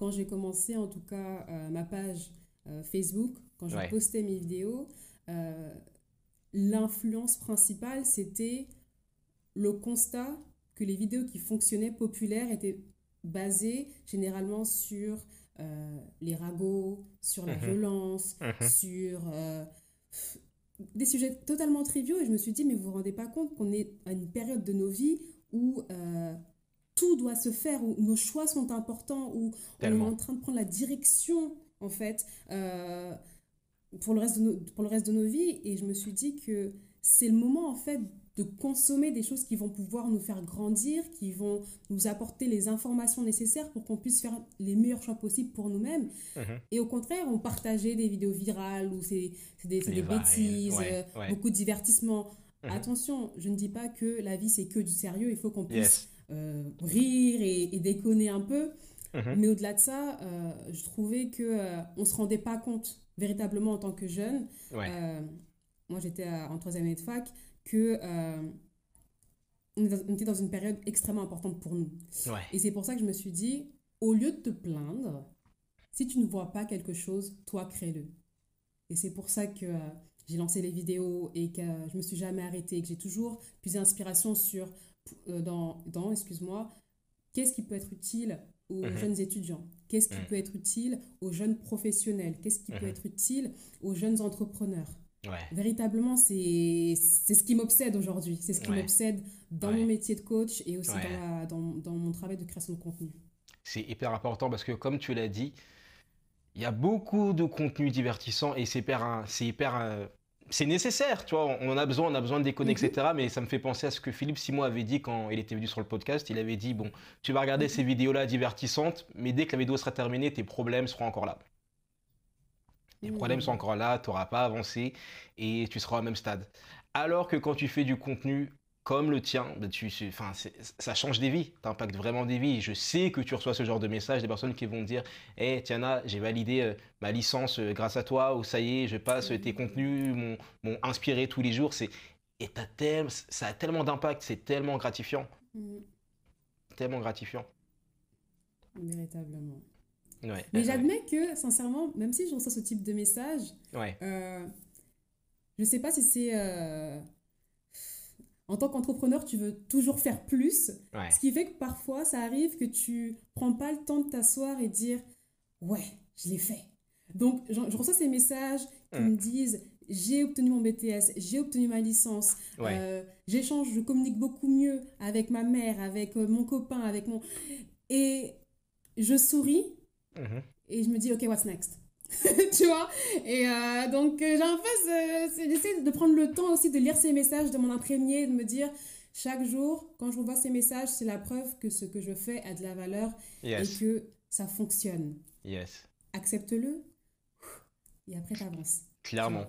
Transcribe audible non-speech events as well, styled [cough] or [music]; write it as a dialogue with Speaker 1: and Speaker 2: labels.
Speaker 1: quand j'ai commencé en tout cas ma page Facebook, quand je postais mes vidéos, l'influence principale, c'était le constat que les vidéos qui fonctionnaient populaires étaient basées généralement sur euh, les ragots, sur la mhm. violence, mhm. sur euh, des sujets totalement triviaux. Et je me suis dit, mais vous vous rendez pas compte qu'on est à une période de nos vies où euh, tout doit se faire, où nos choix sont importants, où on est en train de prendre la direction, en fait, pour, le reste de pour le reste de nos vies. Et je me suis dit que c'est le moment, en fait, de consommer des choses qui vont pouvoir nous faire grandir, qui vont nous apporter les informations nécessaires pour qu'on puisse faire les meilleurs choix possibles pour nous-mêmes. Mhm. Et au contraire, on partageait des vidéos virales ou c'est des, des bêtises, euh, beaucoup de divertissement. Mhm. Attention, je ne dis pas que la vie c'est que du sérieux, il faut qu'on puisse euh, rire et, déconner un peu. Mhm. Mais au-delà de ça, euh, je trouvais que on se rendait pas compte véritablement en tant que jeune. moi, j'étais en troisième année de fac que euh, on était dans une période extrêmement importante pour nous. Et c'est pour ça que je me suis dit, au lieu de te plaindre, si tu ne vois pas quelque chose, toi, crée-le. Et c'est pour ça que euh, j'ai lancé les vidéos et que je me suis jamais arrêtée, que j'ai toujours puisé inspiration sur, euh, dans, dans excuse-moi, qu'est-ce qui peut être utile aux mhm. jeunes étudiants? Qu'est-ce qui mhm. peut être utile aux jeunes professionnels? Qu'est-ce qui peut mhm. être utile aux jeunes entrepreneurs? Véritablement, c'est ce qui m'obsède aujourd'hui. C'est ce qui m'obsède dans mon métier de coach et aussi dans, dans, mon travail de création de contenu.
Speaker 2: C'est hyper important parce que, comme tu l'as dit, il y a beaucoup de contenu divertissant et c'est hyper, c'est hyper, euh, c'est nécessaire, tu vois. On en a besoin, on a besoin de déconner, etc. Mhm. Mais ça me fait penser à ce que Philippe Simon avait dit quand il était venu sur le podcast. Il avait dit bon, tu vas regarder mhm. ces vidéos-là divertissantes, mais dès que la vidéo sera terminée, tes problèmes seront encore là. Les problèmes sont encore là, tu n'auras pas avancé et tu seras au même stade. Alors que quand tu fais du contenu comme le tien, ben tu, enfin, ça change des vies, tu impactes vraiment des vies. Je sais que tu reçois ce genre de messages des personnes qui vont te dire Hé, hey, Tiana, j'ai validé euh, ma licence euh, grâce à toi, ou ça y est, je passe, tes contenus m'ont inspiré tous les jours. Et as ça a tellement d'impact, c'est tellement gratifiant. Mm. Tellement gratifiant.
Speaker 1: Véritablement. Mais j'admets que, sincèrement, même si je reçois ce type de message, euh, je ne sais pas si c'est... Euh, en tant qu'entrepreneur, tu veux toujours faire plus. Ce qui fait que parfois, ça arrive que tu prends pas le temps de t'asseoir et dire Ouais, je l'ai fait. Donc, je, reçois ces messages qui me disent j'ai obtenu mon BTS, j'ai obtenu ma licence, euh, j'échange, je communique beaucoup mieux avec ma mère, avec mon copain, avec mon. Et je souris Mhm. Et je me dis, OK, what's next? [laughs] tu vois Et euh, donc, euh, j'ai en fait, j'essaie de prendre le temps aussi de lire ces messages, de m'en imprégner, de me dire, chaque jour, quand je revois ces messages, c'est la preuve que ce que je fais a de la valeur et que ça fonctionne.
Speaker 2: Yes.
Speaker 1: Accepte-le et après, t'avances.
Speaker 2: Clairement.